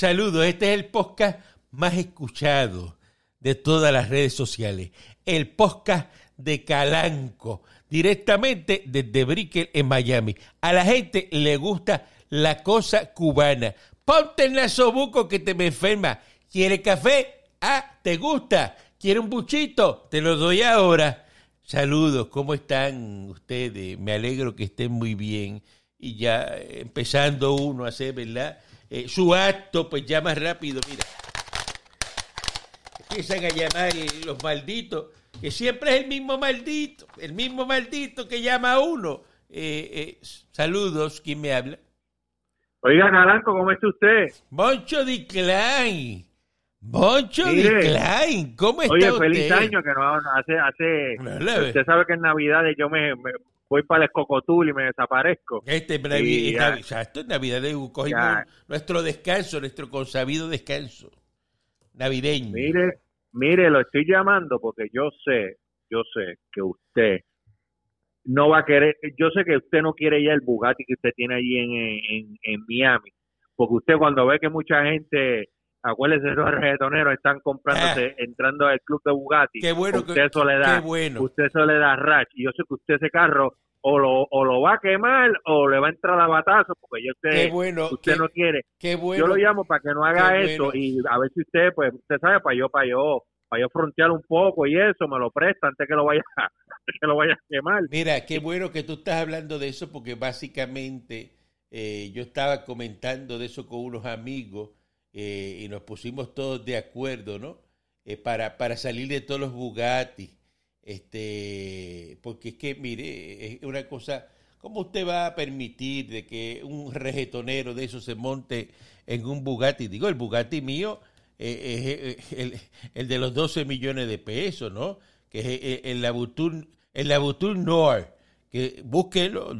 Saludos, este es el podcast más escuchado de todas las redes sociales. El podcast de Calanco, directamente desde Brickell en Miami. A la gente le gusta la cosa cubana. Ponte en la sobuco que te me enferma. ¿Quiere café? Ah, ¿te gusta? ¿Quiere un buchito? Te lo doy ahora. Saludos, ¿cómo están ustedes? Me alegro que estén muy bien. Y ya empezando uno a hacer, ¿verdad? Eh, su acto, pues ya más rápido, mira. Empiezan a llamar los malditos, que siempre es el mismo maldito, el mismo maldito que llama a uno. Eh, saludos, ¿quién me habla? Oiga, Naranjo, ¿cómo está usted? Moncho de Klein. Moncho de Klein, ¿cómo está oye, usted? feliz año, que no hace, hace, usted sabe que en Navidades yo me, voy para el escocotul y me desaparezco. Este, Navidad, exacto, en Navidad cogimos nuestro descanso, nuestro consabido descanso navideño. Mire, mire, lo estoy llamando porque yo sé, yo sé que usted no va a querer, yo sé que usted no quiere ya el Bugatti que usted tiene allí en, en, Miami, porque usted cuando ve que mucha gente, acuérdese, los reggaetoneros están comprándose, ah. entrando al club de Bugatti, qué bueno usted eso le da, usted eso le da rash, y yo sé que usted ese carro o lo, o lo va a quemar o le va a entrar a batazo porque yo sé bueno, usted no quiere. Qué bueno, yo lo llamo para que no haga eso y a ver si usted, pues usted sabe, para yo, para yo para yo frontear un poco y eso, me lo presta antes que lo vaya, que lo vaya a quemar. Mira, qué bueno que tú estás hablando de eso porque básicamente eh, yo estaba comentando de eso con unos amigos eh, y nos pusimos todos de acuerdo, ¿no? Eh, para, para salir de todos los Bugatti, este, porque es que, mire, es una cosa, ¿cómo usted va a permitir de que un regetonero de eso se monte en un Bugatti? Digo, el Bugatti mío eh, el, el, de los 12 millones de pesos, ¿no? Que es eh, el Labutur, el Labutur Nord, que búsquelo,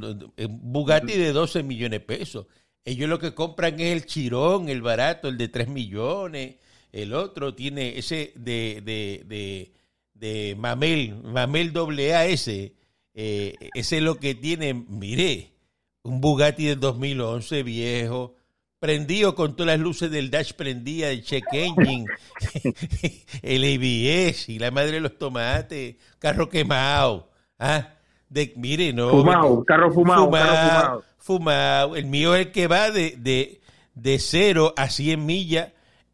Bugatti de 12 millones de pesos. Ellos lo que compran es el Chirón, el barato, el de 3 millones. El otro tiene ese de, de, de, de Mamel, Mamel AAS. Eh, ese es lo que tiene, mire, un Bugatti de 2011 viejo, prendido con todas las luces del dash prendida, el check engine, el ABS y la madre de los tomates, carro quemado. ¿ah? De, mire, no. Fumado, carro fumado, fumado, fumado. El mío es el que va de, de, de 0 a 100 millas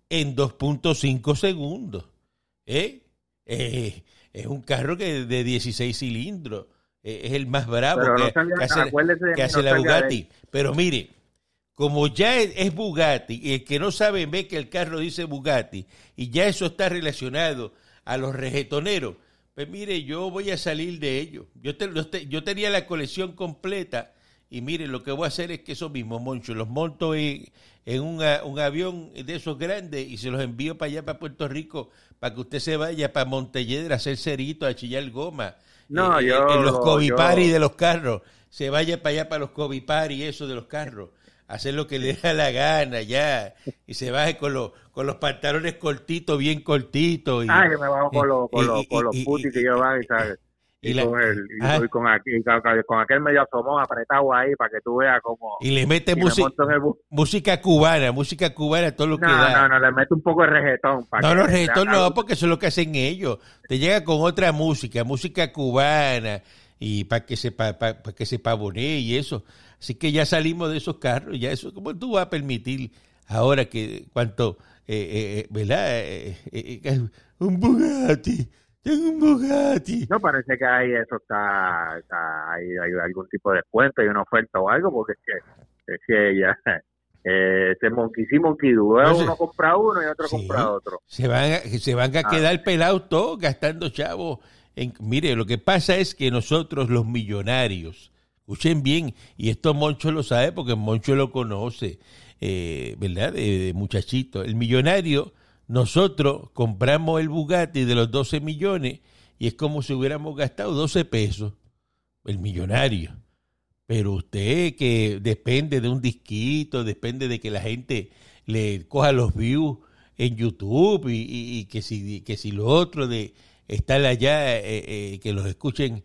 en 2.5 segundos. ¿eh? ¿eh? es un carro que de 16 cilindros. Eh, es el más bravo que, hace, la Bugatti. Pero mire, como ya es, Bugatti, y el que no sabe ve que el carro dice Bugatti, y ya eso está relacionado a los regetoneros, pues mire, yo voy a salir de ello. Yo, yo tenía la colección completa, y mire, lo que voy a hacer es que esos mismos monchos los monto en, un avión de esos grandes y se los envío para allá, para Puerto Rico, para que usted se vaya para Montelledra a hacer cerito, a chillar goma. No, eh, yo, en los covipari de los carros. Se vaya para allá para los covipari, eso de los carros hacer lo que le da la gana ya. Y se baje con los con los pantalones cortitos bien cortitos y, ah que me bajo con los con los, con los putis que yo van y sabes y, con, el, y ah. con, aquel, con, aquel medio asomón apretado ahí para que tú veas cómo y le mete música música cubana música cubana todo lo que da. no no le mete un poco de reggaetón no no reggaetón no porque eso es lo que hacen ellos. Te llega con otra música música cubana y para que se para, para que se pavonee y eso Así que ya salimos de esos carros, ya eso, ¿cómo tú vas a permitir ahora que cuánto, eh, eh, eh ¿verdad? un Bugatti, tengo un Bugatti. No, parece que ahí eso está, está hay, hay, algún tipo de descuento, hay una oferta o algo, porque es que, es que ya... Eh, este monkey sí, monkey uno compra uno y otro compra otro. Se van a, se van a ah. quedar pelados todos gastando chavos. En, mire, lo que pasa es que nosotros los millonarios, Escuchen bien, y esto Moncho lo sabe porque Moncho lo conoce, eh, ¿verdad? De, muchachito. El millonario, nosotros compramos el Bugatti de los 12 millones y es como si hubiéramos gastado 12 pesos. El millonario. Pero usted que depende de un disquito, depende de que la gente le coja los views en YouTube y, que, si, que si lo otro de estar allá, eh, eh, que los escuchen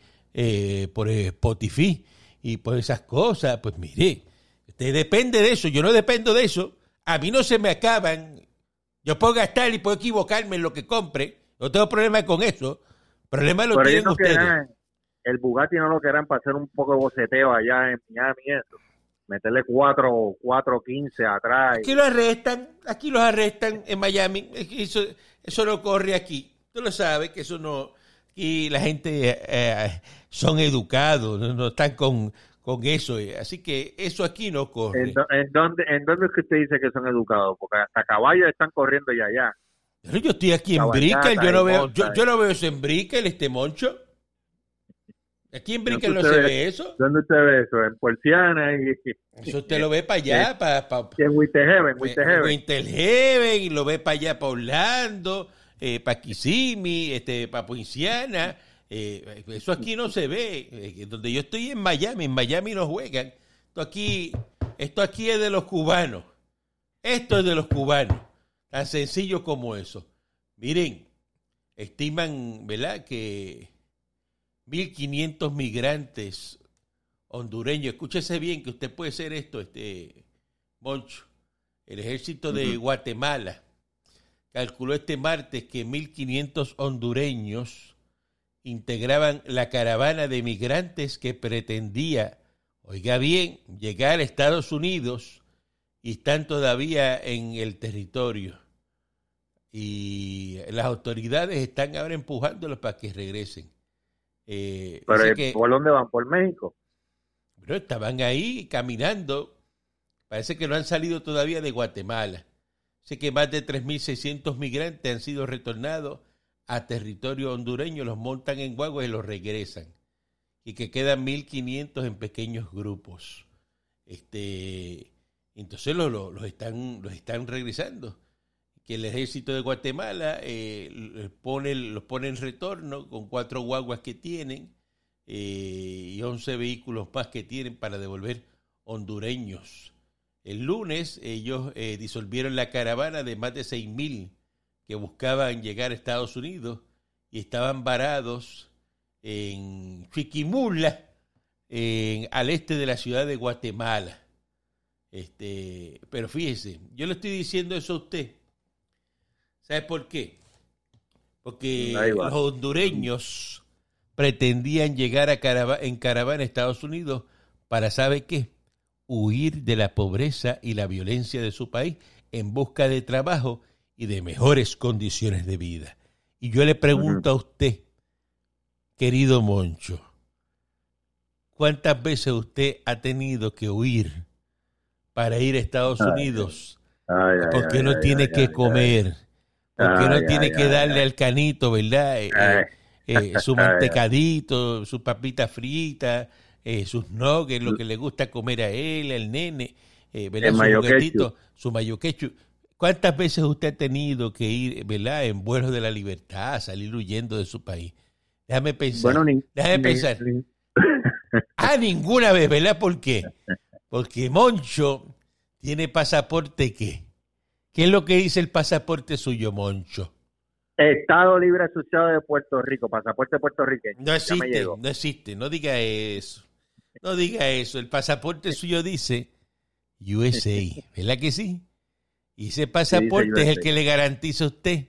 por Spotify y por esas cosas, pues mire, usted depende de eso, yo no dependo de eso. A mí no se me acaban. Yo puedo gastar y puedo equivocarme en lo que compre. No tengo problema con eso. Problema lo Pero tienen ellos no ustedes. el Bugatti no lo querrán para hacer un poco de boceteo allá en Miami eso. Meterle 4, 4, 15 atrás. Aquí los arrestan, aquí los arrestan en Miami. Eso, eso no corre aquí. Tú lo sabes que eso no. Aquí la gente eh, son educados, no, no están con, con eso. Así que eso aquí no corre. ¿En, en dónde, ¿En dónde es que usted dice que son educados? Porque hasta caballos están corriendo ya allá. Pero yo estoy aquí en Brickell, yo no y veo, yo, yo no veo eso en Brickell, este moncho. Aquí en Brickell no se ve- ve eso. ¿Dónde usted ve eso? En Porciana y, y- Eso usted lo ve para allá, para, para, y en Winterheaven, Winterheaven. Winter Heaven, y lo ve para allá, para Orlando, eh, Kissimmee, este, para Poinciana. Eh, eso aquí no se ve. Eh, donde yo estoy en Miami, en Miami no juegan. Esto aquí, esto aquí es de los cubanos. Esto es de los cubanos. Tan sencillo como eso. Miren, estiman, ¿verdad? Que 1.500 migrantes hondureños, escúchese bien que usted puede ser esto, este Moncho. El ejército de Guatemala calculó este martes que 1.500 hondureños integraban la caravana de migrantes que pretendía, oiga bien, llegar a Estados Unidos y están todavía en el territorio. Y las autoridades están ahora empujándolos para que regresen. Eh, Pero que- ¿por dónde van? ¿Por México? pero estaban ahí caminando. Parece que no han salido todavía de Guatemala. Sé que más de 3.600 migrantes han sido retornados a territorio hondureño, los montan en guaguas y los regresan. Y que quedan 1.500 en pequeños grupos. Este, entonces los, están, los están regresando. Que el ejército de Guatemala eh, pone, los pone en retorno con cuatro guaguas que tienen eh, y 11 vehículos más que tienen para devolver hondureños. El lunes ellos eh, disolvieron la caravana de más de 6.000 que buscaban llegar a Estados Unidos y estaban varados en Chiquimula, en- al este de la ciudad de Guatemala. Este, pero fíjese, yo le estoy diciendo eso a usted. ¿Sabe por qué? Porque los hondureños pretendían llegar a carava- en caravana a Estados Unidos para, ¿sabe qué? Huir de la pobreza y la violencia de su país en busca de trabajo y de mejores condiciones de vida. Y yo le pregunto a usted, querido Moncho, ¿cuántas veces usted ha tenido que huir para ir a Estados Unidos? Ay, ay, Porque ay, no tiene que comer, porque no tiene que darle al canito, ¿verdad? Eh, eh, su mantecadito, su papita frita, eh, sus nuggets, lo que le gusta comer a él, al nene, eh, ¿verdad? El Su mayo juguetito, su mayo ketchup. ¿Cuántas veces usted ha tenido que ir, ¿verdad? En vuelos de la libertad, salir huyendo de su país? Déjame pensar. Bueno, ni, Déjame ni- pensar. ni- Ah, ninguna vez, ¿verdad? ¿Por qué? Porque Moncho tiene pasaporte ¿qué? ¿Qué es lo que dice el pasaporte suyo, Moncho? Estado Libre Asociado de Puerto Rico, pasaporte puertorriqueño. No existe, no existe, no diga eso. No diga eso. El pasaporte suyo dice USA, ¿verdad que sí? Y ese pasaporte es el que le garantiza a usted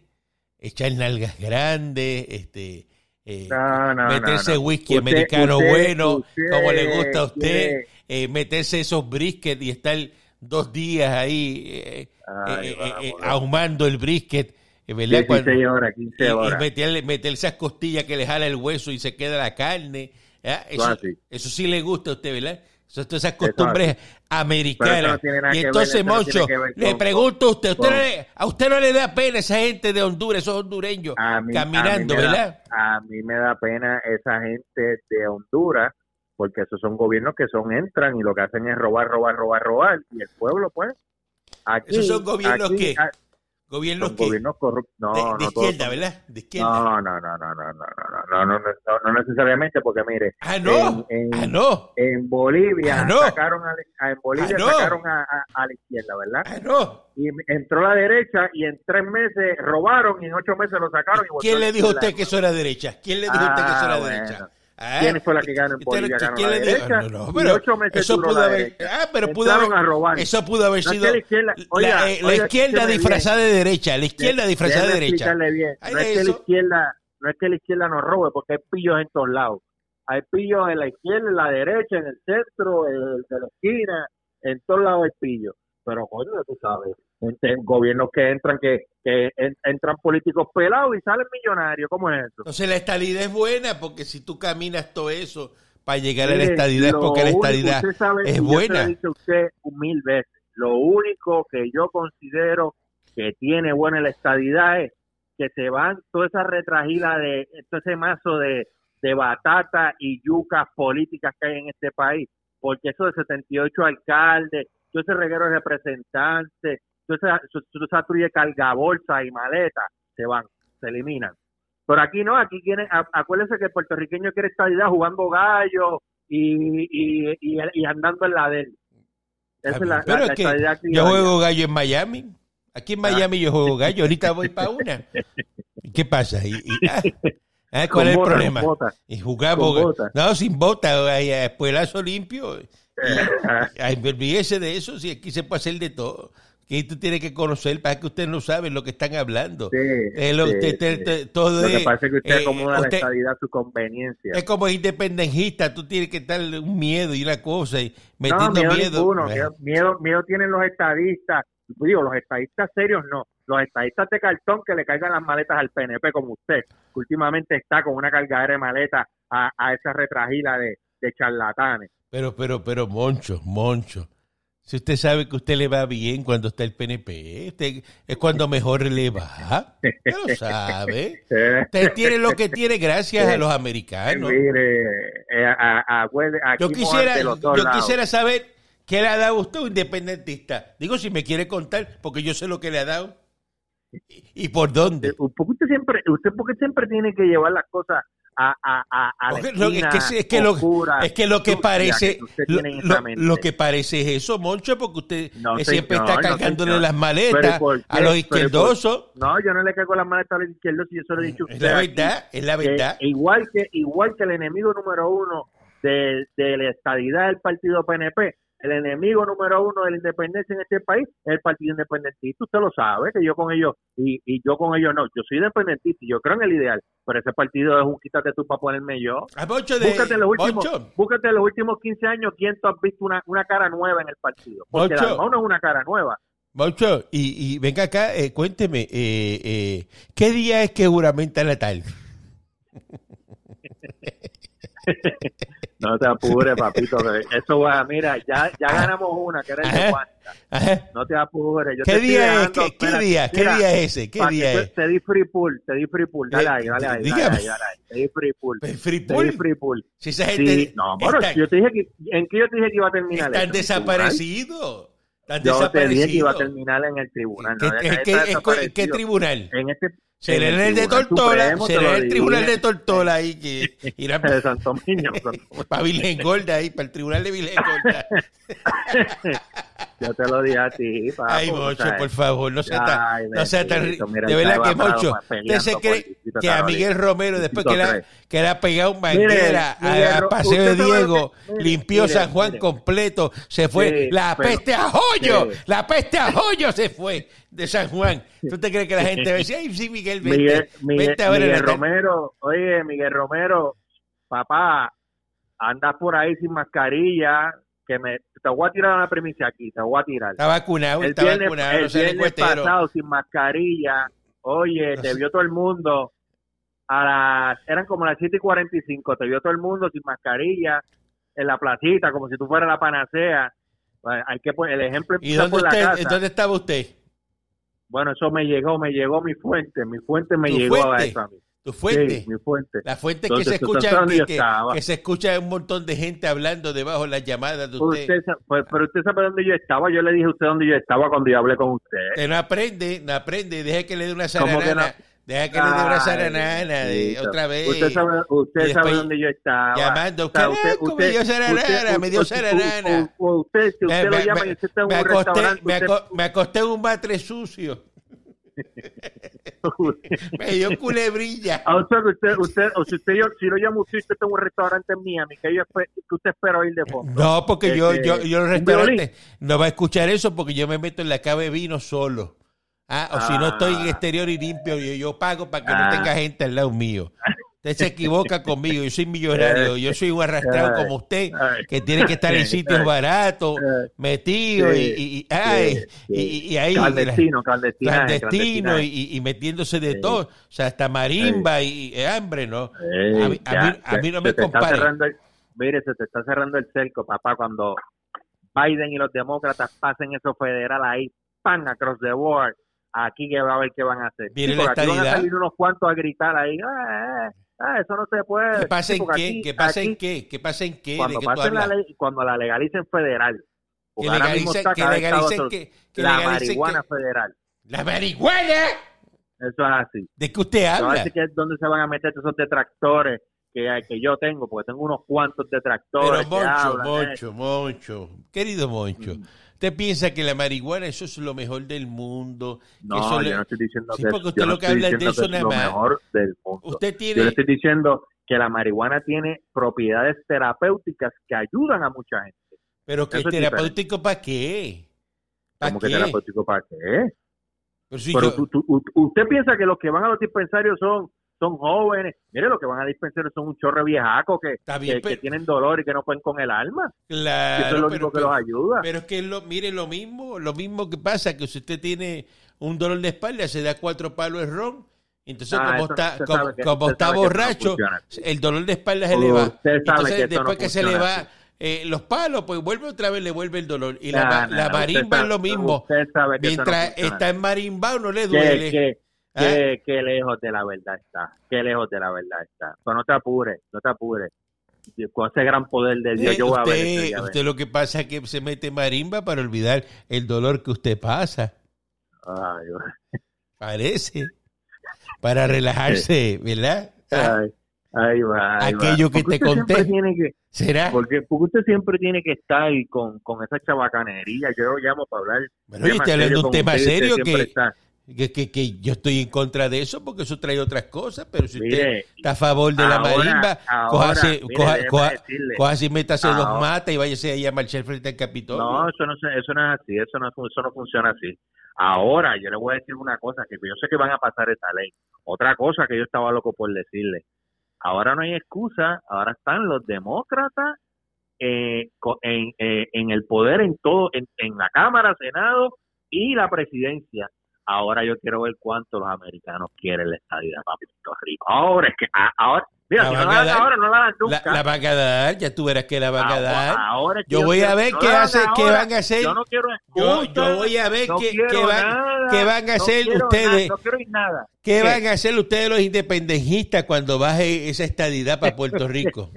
echar nalgas grandes, este, eh, No, no, meterse no, whisky Usted- americano usted- bueno, usted como le gusta a usted, eh, meterse esos brisket y estar dos días ahí eh, Ay, vamos, vamos. ahumando el brisket, ¿verdad? 16 horas, 15 y, y meterle esas costillas que le jala el hueso y se queda la carne. ¿Verdad? Eso, eso sí le gusta a usted, ¿verdad? Eso, todas esas costumbres americanas. no y entonces, no Moncho, le con- pregunto a usted, usted con- no le- ¿a usted no le da pena esa gente de Honduras, esos hondureños, mí- caminando, a da- ¿verdad? a mí me da pena esa gente de Honduras, porque esos son gobiernos que son entran y lo que hacen es robar, robar, robar, robar. Y el pueblo, pues. Aquí, ¿Esos son gobiernos aquí, ah, Gobiernos que gobiernos corruptos. No, de, de no todos izquierda, son- ¿verdad? De izquierda. No, no, no, no, no, no, no, no, no, no, necesariamente, porque mire, ah, no. en- en- ah, no. en Bolivia Ah, sacaron a, la- en Bolivia Ah, sacaron a, a- a la izquierda, ¿verdad? Ah, no. Y entró la derecha y en tres meses robaron y en ocho meses lo sacaron. ¿Quién le dijo a usted que eso era derecha? ¿Quién le dijo a usted que eso Ah, era bueno. derecha? Ah, ¿Quién fue la que ganó en ¿quién- Bolivia? Ganó la derecha. No, no, y pero ocho meses eso pudo haber, ah, pero pudo haber, a robar. eso pudo haber sido la izquierda- la, oiga, eh, la izquierda disfrazada de derecha, la izquierda disfrazada de derecha. bien. No es que la izquierda, no es que la izquierda no robe, porque hay pillos en todos lados. Hay pillos en la izquierda, en la derecha, en el centro, en de la esquina, en todos lados hay pillos. Pero coño, tú sabes, en, en gobiernos que entran, que, que en- entran políticos pelados y salen millonarios, ¿cómo es eso? Entonces la estadidad es buena porque si tú caminas todo eso para llegar a la estadidad es lo porque la estadidad sabe, es lo buena. a usted mil veces. Lo único que yo considero que tiene buena la estadidad es que se van toda esa retragila de todo ese mazo de, de batata y yucas políticas que hay en este país. Porque eso de 78 alcaldes, todo ese reguero de representantes, esa, toda esa trulla de cargabolsa y maleta, se van, se eliminan. Pero aquí no, aquí quieren, acuérdense que el puertorriqueño quiere estadidad jugando gallo y, y, y, y andando en la de él. Esa es la, Pero la- es la que estadidad yo juego gallo en Miami. Aquí en Miami yo juego gallo. Ahorita voy para una. ¿Y ¿Qué pasa? ¿Y, y- ah, ah, ¿Cuál Con es el bota, problema? con bota. Y jugamos. Bota. No, sin bota. Espuelazo limpio. Ay, olvídese de eso. Si aquí se puede hacer de todo. Que tú tienes que conocer para que ustedes no saben lo que están hablando. Sí, Eh, lo, sí, te- te- todo Lo que es, pasa es que usted eh, acomoda usted- la estadidad a su conveniencia. es como independentista, tú tienes que estar un miedo y una cosa y No, metiendo miedo, miedo. ninguno. Miedo, miedo, miedo tienen los estadistas. Digo, los estadistas serios no. Los estadistas de cartón que le caigan las maletas al PNP como usted, que últimamente está con una cargadera de maletas a, a esa retragila de, de charlatanes. Pero, pero, pero, Moncho, Moncho. Si usted sabe que usted le va bien cuando está el PNP, usted- es cuando mejor le va. Usted lo sabe. Usted tiene lo que tiene gracias a los americanos. Mire, eh, a- a- aquí Yo quisiera, yo lados. quisiera saber qué le ha dado usted un independentista. Digo, si me quiere contar, porque yo sé lo que le ha dado. ¿Y, y por dónde? Eh, ¿por qué usted siempre, usted porque siempre tiene que llevar las cosas a, a, a, a la lo- es que, es que lo, es que lo que sucia parece que lo, que parece es eso, Moncho, porque usted No, eh, siempre señor, está cargándole las maletas a los izquierdosos. No, yo no le caigo las maletas a los izquierdos y yo se lo he dicho Es la aquí, verdad, es la que verdad. igual que igual que el enemigo número uno de, de la estadidad del partido PNP, el enemigo número uno de la independencia en este país es el partido independentista. Usted lo sabe, que yo con ellos, y, y yo con ellos no. Yo soy independentista y yo creo en el ideal, pero ese partido es un quítate tú para ponerme yo. A Moncho de Búscate los últimos, búscate los últimos 15 años quién tú has visto una, una cara nueva en el partido. Porque Moncho. Dalmau no es una cara nueva. Moncho, y, y venga acá, eh, cuénteme, eh, eh, ¿qué día es que juramenta Natal? No te apures, papito. Eso va, mira, ya, ya ganamos una, que era el. Juanita. No te apures. Yo ¿Qué te día es? ¿Qué, día? ¿Qué mira, día es ese? ¿Qué día es? Te di free pool, te di free pool. Dale Eh, ahí, dale ahí, dale ahí, dale ahí. Te di free pool. Pues, Free Te di Pool. free pool. Si esa gente Sí, no, bueno, yo te dije que, ¿en qué yo te dije que iba a terminar desaparecidos. Están Yo te dije que iba a terminar en el tribunal. ¿Qué, no, qué- desaparecido. qué tribunal? En este Será en el de Tortola, será el tribunal de Tortola ahí que irá de Santo Domingo. para Virgen Gorda ahí, para el tribunal de Virgen Gorda. yo te lo dije a ti, papo, Ay, Mocho, por favor, no sea Ay, tan, no sea tan mira, de el verdad que Mocho, usted se cree que a. Miguel Romero, después que tres. que le ha pegado un manguera Mire, a, Paseo de Diego, mire, limpió mire, San Juan completo, se fue, Sí, la pero- peste a joyo, Sí. la peste a joyo se fue de San Juan. ¿Tú te crees que la gente va a decir, ay, sí, Miguel, vente, Miguel, Miguel, vente a ver Miguel el Natal"? Romero, oye, Miguel Romero, papá, andas por ahí sin mascarilla, que me, te voy a tirar una premisa aquí, te voy a tirar. Está vacunado, El está viernes, vacunado, el no viernes pasado sin mascarilla, oye, No te sé. vio todo el mundo, a las, eran como las 7 y 45, te vio todo el mundo sin mascarilla, en la placita, como si tú fueras la panacea. Hay que poner el ejemplo ¿Y dónde, por la usted, casa. dónde estaba usted? Bueno, eso me llegó, me llegó mi fuente, mi fuente me ¿Tu llegó a eso a mí. ¿Tu fuente? Sí, mi fuente. La fuente que se escucha que, que- que se escucha un montón de gente hablando debajo de las llamadas de usted. Pues, pero usted sabe dónde yo estaba. Yo le dije a usted dónde yo estaba cuando yo hablé con usted. No aprende, no aprende, deje que le dé una ¿Cómo que zaranana, no? Deja que le dé una bendito. otra vez. Usted sabe, usted dónde yo estaba. llamando, O sea, "Carajo, me dio zaranana, me dio zaranana". u- u- Usted, si usted Me- lo me- llama y usted está en un acosté, restaurante, me, usted- aco- me acosté en un batre sucio. Me dio culebrilla. Ah, o sea, usted, usted, o si usted, yo, si lo llamo usted, usted tiene un restaurante en Miami, que, yo que usted espera oír de fondo. No, porque yo, Este, yo, yo en el restaurante no va a escuchar eso porque yo me meto en la cava de vino solo. Ah, o si no estoy en Ah. exterior y limpio, yo, yo pago para que no Ah. tenga gente al lado mío. Usted se equivoca conmigo, yo soy millonario, yo soy un arrastrado como usted, que tiene que estar en sitios baratos, metido y, y, ay, y, ahí Clandestino, clandestino. clandestino y, metiéndose de todo, o sea, hasta marimba y, hambre, ¿no? A, mí, a mí- a ya, mí no me compare. mire, se te está cerrando el cerco, papá, cuando Biden y los demócratas pasen eso federal ahí, pan, across the board, aquí que va a ver qué van a hacer. Viene Sí, la aquí van a salir unos cuantos a gritar ahí, ah, eh, ah, eso no se puede. ¿Qué pasa Sí, en qué? aquí- ¿Qué pasa en qué? ¿Qué pasa en qué? ¿De Cuando pasen la ley, cuando la legalicen federal. Que porque ahora mismo legalicen, que legalicen, que, que la legalicen marihuana que- federal. ¡La marihuana! Eso es así. ¿De qué usted No va a habla? decir que es donde se van a meter esos detractores que, que yo tengo, porque tengo unos cuantos detractores. Pero que Moncho, hablan, eh. Moncho, Moncho, querido Moncho, Mm. ¿usted piensa que la marihuana eso es lo mejor del mundo? Que No, eso yo no estoy diciendo Sí, que, porque usted no lo que habla es de eso que es lo mejor del mundo. Usted Yo le tiene... estoy diciendo que la marihuana tiene propiedades terapéuticas que ayudan a mucha gente. ¿Pero que es terapéutico para qué? ¿Para ¿Cómo que qué? terapéutico para qué? Pero si Pero yo- tú- tú- usted piensa que los que van a los dispensarios son son jóvenes. Mire, los que van a dispensarios son un chorre viejaco que, bien, que, tienen dolor y que no pueden con el alma. Claro, eso es lo pero- único que pero- los ayuda. Pero es que lo, mire lo mismo, lo mismo que pasa, que si usted tiene un dolor de espalda, se da cuatro palos de ron, entonces Ah, como está, como, que- está no borracho, el dolor de espalda se le va. Entonces, después no que se le va eh, los palos, pues vuelve otra vez, le vuelve el dolor. Y la, Nah, la marimba es sabe- lo mismo. No Mientras está en marimbao no le duele. que, Que, que lejos de la verdad está, que lejos de la verdad está. Pero no te apures, no te apures. Y Con ese gran poder de Dios, Eh, yo voy a ver usted, esto, ya usted lo que pasa es que se mete marimba para olvidar el dolor que usted pasa. Ay, Parece. Para relajarse, ¿verdad? Ay, ay, va, ay, va. Aquello que Porque te usted conté. que, porque, porque usted siempre tiene que estar con, con esa chabacanería. Yo lo llamo para hablar. Bueno, temas estoy hablando de un tema usted, usted serio que, está. Que, que, que yo estoy en contra de eso porque eso trae otras cosas, pero si usted está a favor de la marimba, cójase, y métase dos Ahora- matas y váyase ahí a marchar frente al Capitolio. No, eso no, eso no es así, eso no, eso no funciona así. Ahora, yo le voy a decir una cosa, que yo sé que van a pasar esa ley. Otra cosa que yo estaba loco por decirle. Ahora no hay excusa, ahora están los demócratas eh, en, eh, en el poder en todo, en, en la Cámara, Senado y la presidencia. Ahora yo quiero ver cuánto los americanos quieren la estadía para Puerto Rico. Ahora es que, ahora, mira, La si van no a la dan dar. ahora, no la dan La, nunca. la van a dar, ya tú verás que la van a Ahora- dar. ahora Yo voy a ver no qué hace, qué van a hacer. Yo no quiero Yo, yo voy a ver no qué, van, nada, qué van a hacer ustedes. nada, no quiero ir nada. ¿Qué ¿Qué? van a hacer ustedes los independentistas cuando baje esa estadidad para Puerto Rico?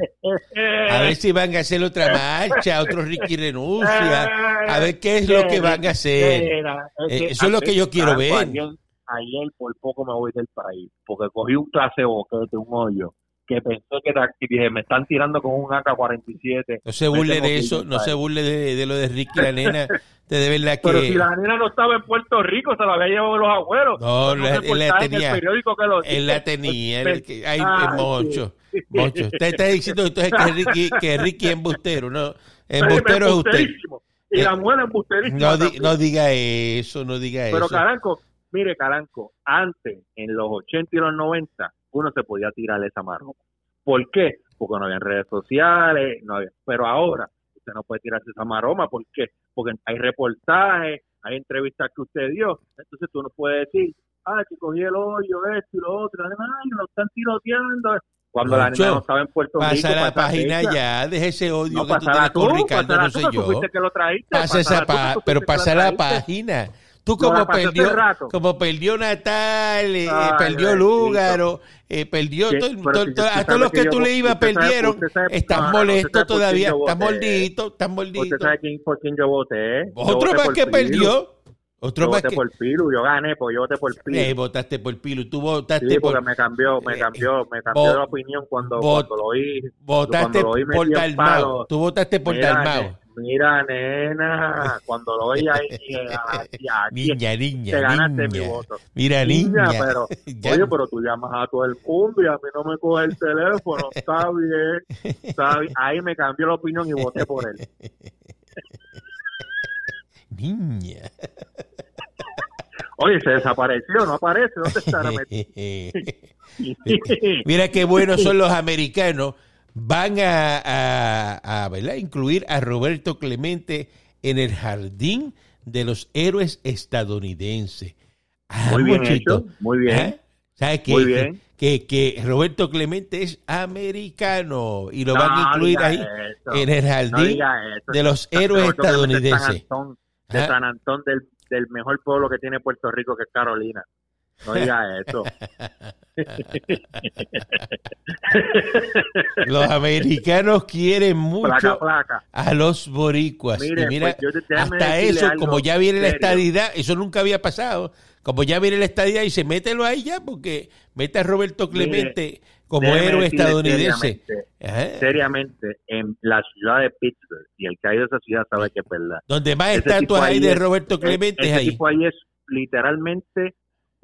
A ver si van a hacer otra marcha, otro Ricky renuncia, a ver qué es lo que van a hacer. Eh, eso es lo que yo quiero ver. Ayer, ayer por poco me voy del país, porque cogí un clase boquete, un hoyo, que pensé que dije, me están tirando con un AK-47. No se burle de ir eso, no se burle de, de lo de Ricky la nena. De de verdad Pero que si la nena no estaba en Puerto Rico, se la había llevado los abuelos. No, la- él la reportaje en tenía. el periódico que lo él la tenía. Él que- ay, Ay, Moncho, sí. Moncho. Usted está diciendo entonces que Ricky, que Ricky es embustero, ¿no? Embustero es usted. Y la mujer embusterísima No, di- no diga eso, no diga Pero eso. Caranco, mire Caranco, antes, en los 80 y los 90, uno se podía tirar esa maroma. ¿Por qué? Porque no había redes sociales, no había. Pero ahora, usted no puede tirarse esa maroma. ¿Por qué? Porque hay reportajes, hay entrevistas que usted dio. Entonces tú no puedes decir, ah, que cogí el hoyo, esto y lo otro. Ay, lo están tiroteando. Cuando la niña no estaba en Puerto Rico. Pasa la esa página fecha. ya, deje ese odio No, que tú tienes con Ricardo, no sé yo. Pasa esa pero pasa la página. Tú como perdió, rato. como perdió Natal, eh, Ay, perdió bendito. Lúgaro, eh, perdió todo- todo- todo- usted a todos los que tú le ibas usted perdieron. usted Estás usted molesto todavía, estás voté. mordidito, estás Usted mordidito. sabe quién, por quién yo voté. Yo Otro más que perdió. Otro Yo voté que. por Pilu, yo gané, pues yo voté por Pilu. Eh, votaste por Pilu, tú votaste sí, por. me cambió, me eh, cambió, me cambió la opinión cuando, vo- cuando lo oí. Votaste cuando lo oí por Dalmao. Tú votaste por Dalmao. Mira, nena, cuando lo veía ahí, aquí, niña, niña, te ganaste niña. mi voto. Mira, niña. pero, oye, pero tú llamas a todo el mundo y a mí no me coge el teléfono, está bien, está bien. Ahí me cambió la opinión y voté por él. Niña. Oye, se desapareció, no aparece, ¿dónde estará metido? Mira qué buenos son los americanos. Van a, a- a, ¿verdad? incluir a Roberto Clemente en el jardín de los héroes estadounidenses. Ah, Muy bien muchito. hecho, muy bien. ¿Ah? ¿Sabes que, Muy bien. Que, que Roberto Clemente es americano y lo No van a incluir ahí eso, en el no jardín eso. de los héroes Roberto Clemente es San estadounidenses. Antón, de. San Antón, del, del mejor pueblo que tiene Puerto Rico, que es Carolina. No diga eso. Los americanos quieren mucho placa. a los boricuas. Mire, y mira, pues, te- hasta eso, algo como ya viene la estadidad, eso nunca había pasado. Como ya viene la estadidad y se mételo ahí ya, porque mete a Roberto Clemente como héroe estadounidense. Seriamente, en la ciudad de Pittsburgh, y el que ha ido a esa ciudad sabe que es verdad. Donde más estatuas hay de Roberto Clemente es ahí. tipo ahí es literalmente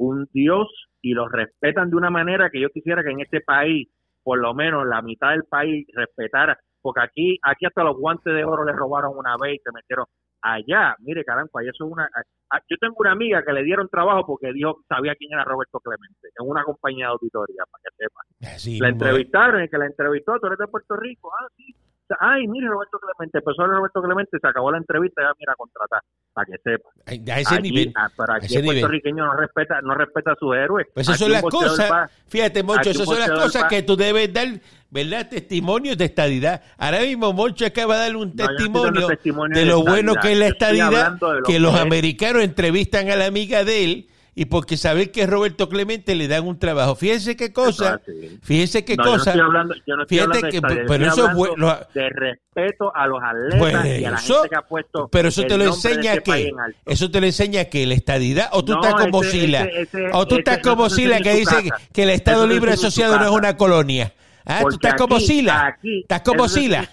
un dios y lo respetan de una manera que yo quisiera que en este país, por lo menos la mitad del país, respetara. Porque aquí, aquí hasta los guantes de oro le robaron una vez y se metieron allá. Mire, caramba, eso es una. ah, Yo tengo una amiga que le dieron trabajo porque dijo sabía quién era Roberto Clemente en una compañía de auditoría, para que sepa. Así La entrevistaron, el que la entrevistó, tú eres de Puerto Rico, ah, sí. Ay, mire, Roberto Clemente, empezó Roberto Clemente, se acabó la entrevista, ya mira, contratar, para que sepa. A ese Aquí, nivel. ah, pero aquí ese el nivel. puertorriqueño no respeta, no respeta a sus héroes. Pues esas Aquí son las cosas, va- fíjate, Moncho, esas son las cosas va- que tú debes dar, ¿verdad? Testimonios de estadidad. Ahora mismo Moncho acaba de dar un No, testimonio de de lo bueno que es la estadidad, lo que que los es. americanos entrevistan a la amiga de él y porque saber que Roberto Clemente le dan un trabajo. Fíjense qué cosa, así. fíjense qué No, yo no cosa. estoy hablando, yo no estoy Fíjate hablando de pero eso bueno, respeto a los atletas Pues y a la eso- gente que ha puesto Pero eso te lo enseña este que, en eso te lo enseña que la estadidad, o tú estás como ese- Sila, ese- ese- o tú estás como Sila que dice casa. que el Estado Eso Libre Asociado no es una colonia. Ah, tú estás como Sila. aquí, Estás como Sila.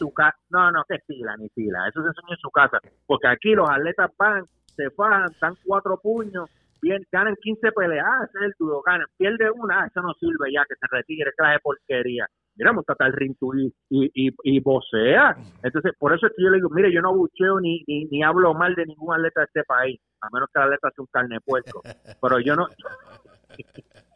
No, no, que Sila, ni Sila. Eso se enseña en su casa. Porque aquí los atletas van, se fajan, dan cuatro puños, bien, ganan 15 peleas. Ah, ese es el duro, ganan. Pierde una, ah, eso no sirve ya, que se retire, clase porquería. Mira, montate al ring y, y, y, vocea. Entonces, por eso es que yo le digo, mire, yo no bucheo ni, ni, ni hablo mal de ningún atleta de este país, a menos que el atleta sea un carne puerco. Pero yo no...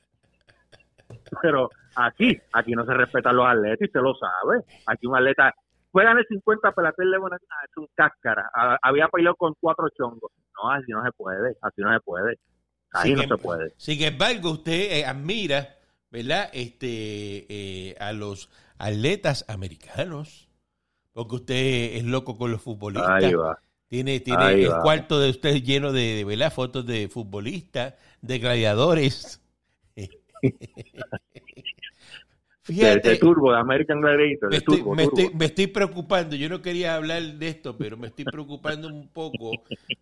Pero aquí, aquí no se respetan los atletas y usted lo sabe. Aquí un atleta puede ganar 50 pelates de buena es un cáscara. Ah, Había peleado con cuatro chongos. No, así no se puede, así no se puede. Ahí Sin no em- se puede. Sin embargo, usted eh, admira, ¿verdad? Este, eh, a los atletas americanos, porque usted es loco con los futbolistas. Ahí va. Tiene, tiene Ahí el va. cuarto de usted lleno de, de, ¿verdad? fotos de futbolistas, de gladiadores. Fíjate, de turbo, de American Gladiator, me de estoy, turbo, me, turbo. estoy, me estoy preocupando. Yo no quería hablar de esto, pero me estoy preocupando un poco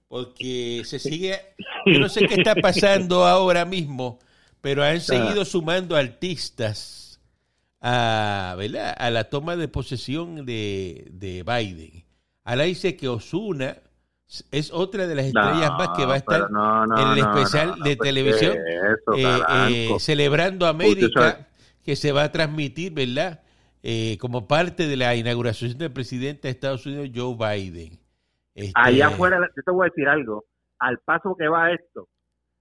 porque se sigue. Yo no sé qué está pasando ahora mismo, pero han seguido sumando artistas a, ¿verdad? a la toma de posesión de, de Biden. Ahora dice que Osuna es otra de las estrellas No, más que va a estar pero no, no, en el especial de pues, televisión ¿qué es eso, eh, eh, celebrando América que se va a transmitir, ¿verdad? Eh, como parte de la inauguración del presidente de Estados Unidos, Joe Biden. Este, Allá afuera, yo te voy a decir algo. Al paso que va esto,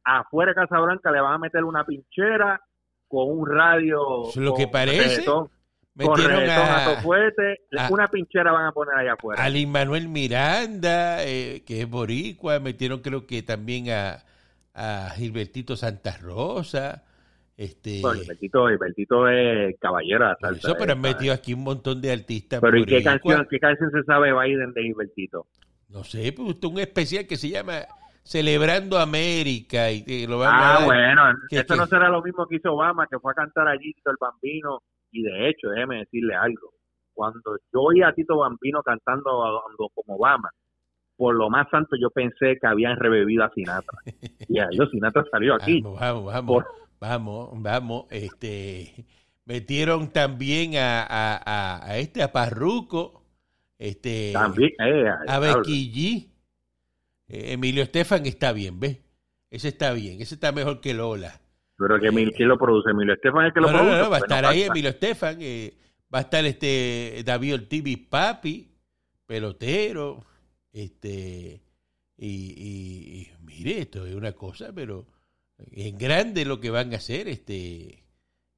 afuera de Casablanca le van a meter una pinchera con un radio. Es lo que parece. con metieron a, a, todo fuerte, a- una pinchera van a poner allá afuera. a Lin Manuel Miranda, eh, que es boricua, metieron creo que también a, a Gilbertito Santa Rosa. Este, Bueno, Gilbertito es caballero de la por salsa, eso, pero han metido aquí un montón de artistas. Pero ¿y qué canción, qué canción se sabe Biden de Gilbertito? No sé, pues usted un especial que se llama Celebrando América y lo van Ah, bueno, ¿Qué- eso qué? no será lo mismo que hizo Obama, que fue a cantar allí Tito el Bambino. Y de hecho, déjeme decirle algo. Cuando yo oí a Tito Bambino cantando a- como Obama, por lo más santo yo pensé que habían revivido a Sinatra. Y a ellos Sinatra salió aquí. Vamos, vamos, vamos, Por- vamos, vamos. Este, metieron también a, a, a, a este, a Parruco, Este, También, eh, a G. Eh, Emilio Estefan está bien, ¿ves? Ese está bien, ese está mejor que Lola. Pero que Emil- ¿quién lo produce? Emilio Estefan es el que lo No, produce. no, no, va a estar ahí. Emilio Estefan, eh, va a estar este David Ortiz Papi, pelotero, este y, y- y mire, esto es una cosa, pero en grande lo que van a hacer, este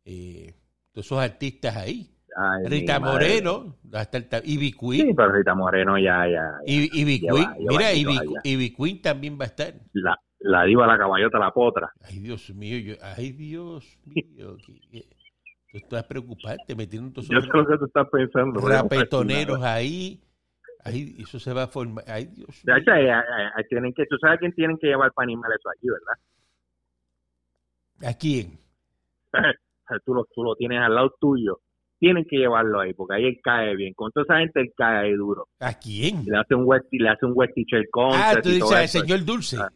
eh, todos esos artistas ahí. Ay, Rita. Moreno, va a estar ta- Ivy Queen, Sí, pero Rita Moreno ya, ya. ya. Ivy, Ivy lleva- Queen, lleva mira, añitos Ivy, allá. Ivy Queen también va a estar. La, la diva, la caballota, la potra. Ay, Dios mío, yo, ay, Dios mío, que, tú estás preocupante metiendo todos Yo esos lo que tú estás pensando. rapetoneros ahí. Ay, eso se va a formar. Ay, Dios De mío. hecho, eh, eh, tienen que, tú sabes quién tienen que llevar para animar eso aquí, ¿verdad? ¿A quién? Tú lo, tú lo tienes al lado tuyo. Tienen que llevarlo ahí, porque ahí él cae bien. Con toda esa gente él cae ahí duro. ¿A quién? Y le hace un west, le hace un west teacher Ah, tú dices al señor Dulce. Ah,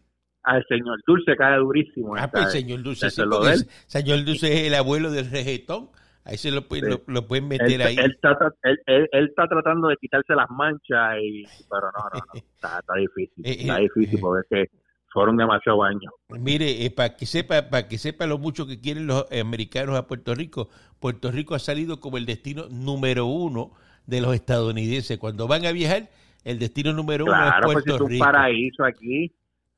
Al señor Dulce cae durísimo. Ah, pues el señor Dulce, sí, porque el señor Dulce es el abuelo del reggaetón. Ahí se lo, pueden- Sí. lo, lo pueden él, meter ahí. él está, tra- él, él- él está tratando de quitarse las manchas, y, pero no, no, no. Está, está difícil. Eh, Está eh, difícil eh. porque es que fueron demasiados años. Mire, para que sepa, para que sepa lo mucho que quieren los americanos a Puerto Rico, Puerto Rico ha salido como el destino número uno de los estadounidenses. Cuando van a viajar, el destino número uno es pues Puerto es un Rico. paraíso aquí.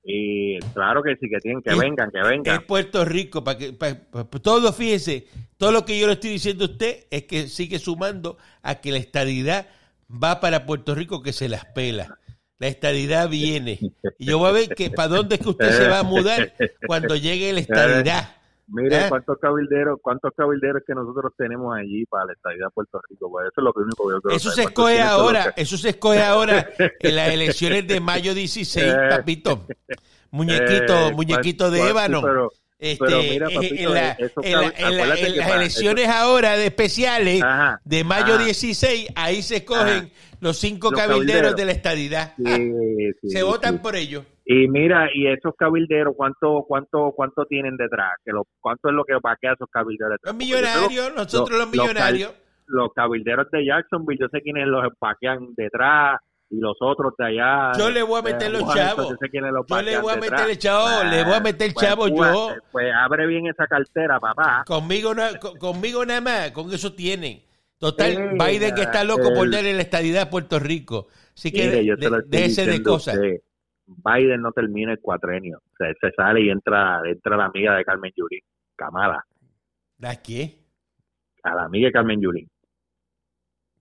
Y claro que sí, que tienen que Es- vengan, que vengan. Es Puerto Rico, para que pa- pa- todo, fíjese, todo lo que yo le estoy diciendo a usted es que sigue sumando a que la estadidad va para Puerto Rico que se las pela. La estadidad viene. Y yo voy a ver que para dónde es que usted se va a mudar cuando llegue la estadidad. Mire ¿Eh? cuántos cabilderos, cuántos cabilderos que nosotros tenemos allí para la estadía de Puerto Rico. Pues eso es lo único que yo Eso se saber. ¿Cuántos escoge ahora, que- eso se escoge ahora en las elecciones de mayo 16, Eh. papito. Muñequito, Eh, muñequito de ébano. Pero, Este, pero mira, eh, papito, en, la- eso en la- cabe- en la- acuérdate en que las elecciones ahora de especiales Ajá, de mayo ajá. 16, ahí se escogen los cinco Los cabilderos, cabilderos. de la estadidad. Sí, sí, se votan por ellos. Y mira, y esos cabilderos, ¿cuánto cuánto cuánto tienen detrás? que lo, ¿Cuánto es lo que vaquea esos cabilderos? Los millonarios, nosotros lo- los millonarios. Los cabilderos de Jacksonville, yo sé quiénes los vaquean detrás y los otros de allá. Yo le voy a de meter los chavos. Yo le voy a meter el chavo, le voy a meter pues, chavo pues, yo. Pues abre bien esa cartera, papá. Conmigo, conmigo nada más, con eso tienen. Total, Eh, Biden que está loco por el- darle la estadidad a Puerto Rico. Así que déjese de cosas. Biden no termina el cuatrenio. O sea, se sale y entra, entra la amiga de Carmen Yulín, Kamala. ¿La qué? A la amiga de Carmen Yulín.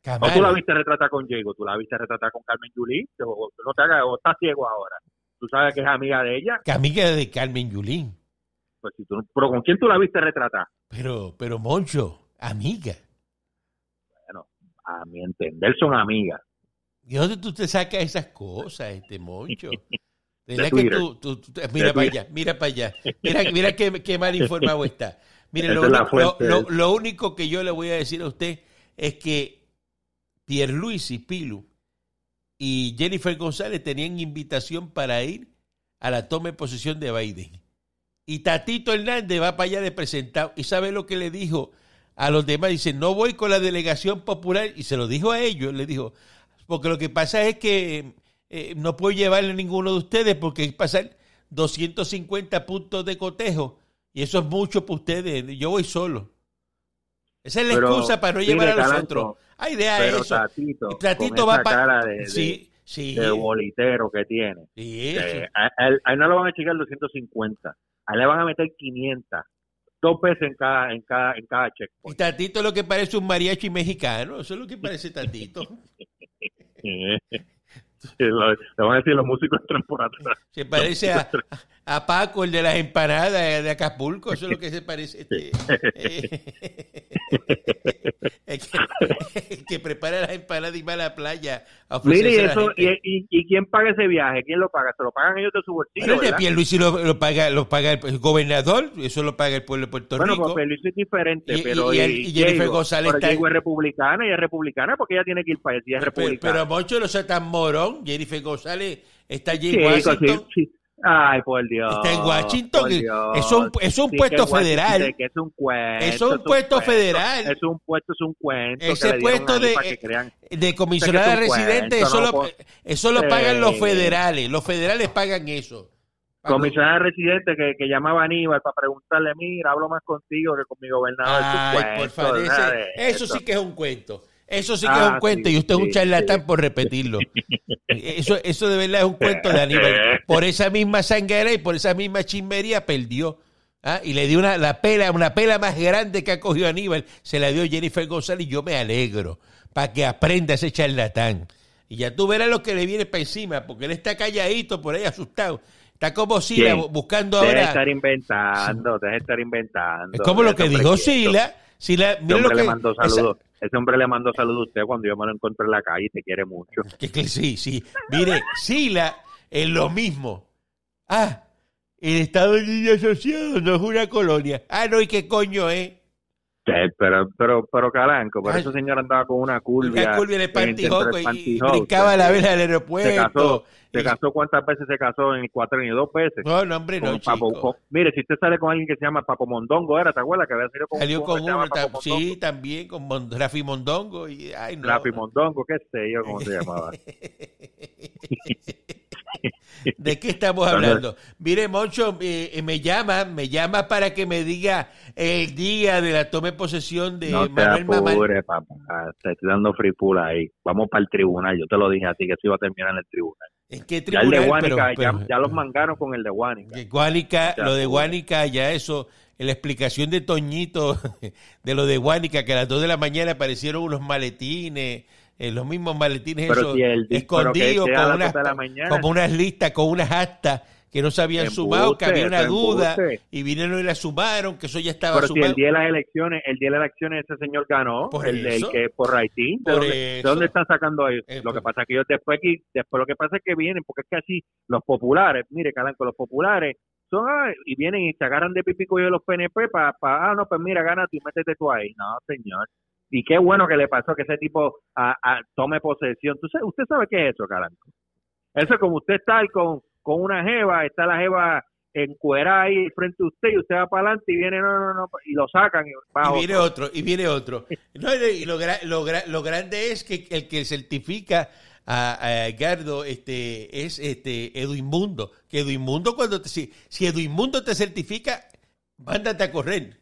O Kamala. tú la viste retratar con Diego, tú la viste retratar con Carmen Yulín. O, no te hagas, o estás ciego ahora. Tú sabes que es amiga de ella. Que amiga de Carmen Yulín. Pues si tú, pero ¿con quién tú la viste retratar? Pero, pero Moncho, amiga. Bueno, a mi entender son amigas. ¿Y dónde tú te sacas esas cosas, este Moncho? De que tú, tú- tú- mira para allá, mira para allá. Mira, mira qué, qué mal informado está. Mire, lo lo, lo- lo único que yo le voy a decir a usted es que Pierluisi Pilu y Jennifer González tenían invitación para ir a la toma de posesión de Biden. Y Tatito Hernández va para allá de presentado. ¿Y sabe lo que le dijo a los demás? Dice, no voy con la delegación popular. Y se lo dijo a ellos. Le dijo, porque lo que pasa es que eh, no puedo llevarle a ninguno de ustedes porque hay que pasar 250 puntos de cotejo. Y eso es mucho para ustedes. Yo voy solo. Esa es la Pero, excusa para no mire, llevar a los otros. Ay, deja Pero eso. Tatito, Y Tatito con va esa cara de, de- Sí, sí. de bolitero que tiene. sí, sí. a, a él, a él no le van a checar 250. A él le van a meter 500. Dos veces en cada, en cada, en cada Y checkpoint. Tatito lo que parece un mariachi mexicano. Eso es lo que parece Tatito. lo, le van a decir los músicos entran por atrás. Se parece a, a Paco, el de las empanadas de Acapulco. Eso es lo que se parece. Este, eh, el, que, el que prepara las empanadas y va a la playa a Mire, y, eso, y, y, ¿y quién paga ese viaje? ¿Quién lo paga? ¿Se lo pagan ellos de su bolsillo? Bueno, ¿verdad? Pierluisi lo, lo paga, lo paga el, gobernador, eso lo paga el pueblo de Puerto Bueno, Rico. pues Luis es diferente, Y- pero y- y Jennifer González pero está- es republicana y es republicana porque ella tiene que ir para allá, es pero, republicana. pero Moncho no sea tan morón. Jennifer González está allí en Washington. sí, sí. Ay, por Dios. Está en Washington. Es un, es un Sí, puesto federal. que es un cuento. Es un puesto cuento. federal. Es un puesto, es un cuento. Ese puesto de- que crean- De comisionada Es residente, cuento, eso, no lo, eso lo pagan los federales. Los federales pagan eso. Comisionada residente que, que llamaba a Aníbal para preguntarle, mira, hablo más contigo que con mi gobernador. Es un Ay, por cuento, favor, ese- nada de eso sí que es un cuento. Eso sí que Ah, es un cuento sí, y usted es un charlatán sí. por repetirlo. Eso, eso de verdad es un cuento de Aníbal. Por esa misma sanguera y por esa misma chismería perdió. ¿ah? Y le dio una, la pela, una pela más grande que ha cogido Aníbal. Se la dio Jennifer González y yo me alegro para que aprenda ese charlatán. Y ya tú verás lo que le viene para encima, porque él está calladito por ahí asustado. Está como Sila buscando Deja ahora. estar inventando, deja de estar inventando. Es como lo que dijo. Sila. Sila, mira lo que, le mandó esa-. Ese hombre le mandó saludos a usted cuando yo me lo encontré en la calle y te quiere mucho. Que, sí, sí. Mire, Sila es lo mismo. Ah, el Estado Libre Asociado no es una colonia. Ah, no, ¿y qué coño es? Sí, pero, pero, pero Caranco, por Ay. eso señor andaba con una curva. Una curva en el pantijoco y, brincaba la vela del Se aeropuerto. casó, se casó cuántas veces se casó en el cuatrenio, dos veces. No, no, hombre, no, Papo- chico. con- mire, si usted sale con alguien que se llama Papo Mondongo, ¿era? ¿Te acuerdas? Que había salido con Salió un con se uno, sí, también, con Mon- Rafi Mondongo. Y, ay, no. Rafi Mondongo, qué sé yo cómo se llamaba. ¿De qué estamos hablando? Mire, Moncho, eh, eh, me llama, me llama para que me diga el día de la toma de posesión de no Manuel papá. Te estoy dando free pool ahí. Vamos para el tribunal. Yo te lo dije a ti que eso iba a terminar en el tribunal. ¿En qué Ya el de tribunal? Guánica, Pero- ya, pero- ya los mangaron con el de Guánica. Guánica, lo de. Guánica, ya eso, la explicación de Toñito, de lo de Guánica, que a las 2 de la mañana aparecieron unos maletines, eh, los mismos maletines Pero esos, si el escondidos, con unas, como unas listas, con unas actas que no se habían Embuste, sumado, que había una duda, embuste. y vinieron y la sumaron, que eso ya estaba Pero si el día de las elecciones, el día de las elecciones ese señor ganó, Por el, el que por Raitín, ¿de, dónde, de eso. dónde están sacando ellos? Eh, lo que pasa es que ellos después aquí, después lo que pasa es que vienen, porque es que así los populares, mire Calanco, los populares son ah, y vienen y se agarran de pipico de los PNP para, ah no, pues mira, gana tú y métete tú ahí. No, señor. Y qué bueno que le pasó que ese tipo ah, tome posesión. ¿Tú sabes- usted sabe qué es eso, Calanco. Eso es como usted está con, con una jeva, está la jeva encuerada ahí frente a usted y usted va para adelante y viene, no, no, no, y lo sacan y va y viene otro. y viene otro. No, y lo, lo, lo grande es que el que certifica a, a Edgardo este, es este Edwin Mundo. Que Edwin Mundo, cuando te, si, si Edwin Mundo te certifica, mándate a correr.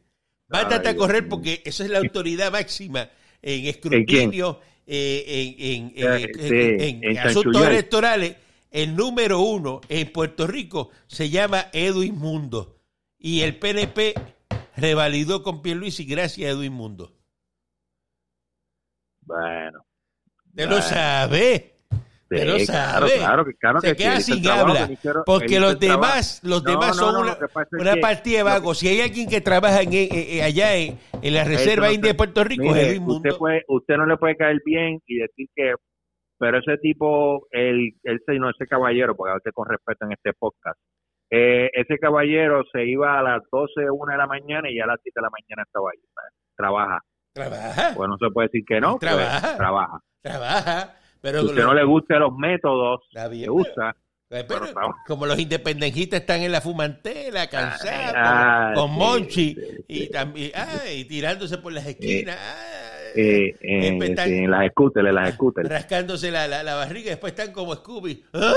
Mándate Ay, a correr porque eso es la autoridad máxima en escrutinio, eh, en, en asuntos electorales. El número uno en Puerto Rico se llama Edwin Mundo. Y el PNP revalidó con Pierluisi gracias a Edwin Mundo. Bueno. Bueno. lo sabe. Usted lo Sí, claro, sabe. claro, que- claro Se que queda el sin habla. Porque los el demás, los No, demás no, son no, una, partida de vagos. Si hay alguien que trabaja en, eh, eh, allá en, la Reserva India de Puerto Rico, Mire, es usted, Mundo. puede, usted no le puede caer bien y decir que, pero ese tipo, el, ese, no ese caballero, porque a usted con respeto en este podcast, eh, ese caballero se iba a las 12, 1 de la mañana y ya a las 7 de la mañana estaba ahí. ¿sabes? Trabaja. Trabaja, Pues no se puede decir que no, pues, Trabaja. trabaja. Pero, Si usted lo- no le gusten los métodos que usa, pero Pero trabaja. como los independentistas están en la fumantela, cansados, ah, con sí, Monchi, sí, y también, ay, tirándose por las esquinas, eh, en, eh, están- en las scooters, en las scooters. rascándose la, la, la barriga, después están como Scooby. ¿Ah?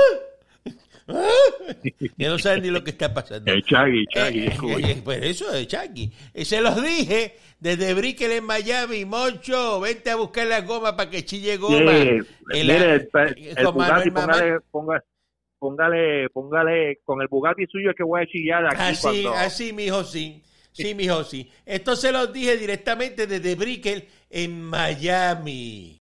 Ya no saben ni lo que está pasando. El Chagui, Chagui, Eh, eh, pues eso de Chucky. Eh, se los dije desde Brickell en Miami, Moncho, vente a buscar la goma para que chille goma. Sí, En mire, la- el, el Bugatti, póngale, ponga- póngale, póngale, con el Bugatti suyo es que voy a chillar aquí Así, cuando... así, mijo, sí. Sí, mijo, sí. Esto se los dije directamente desde Brickell en Miami.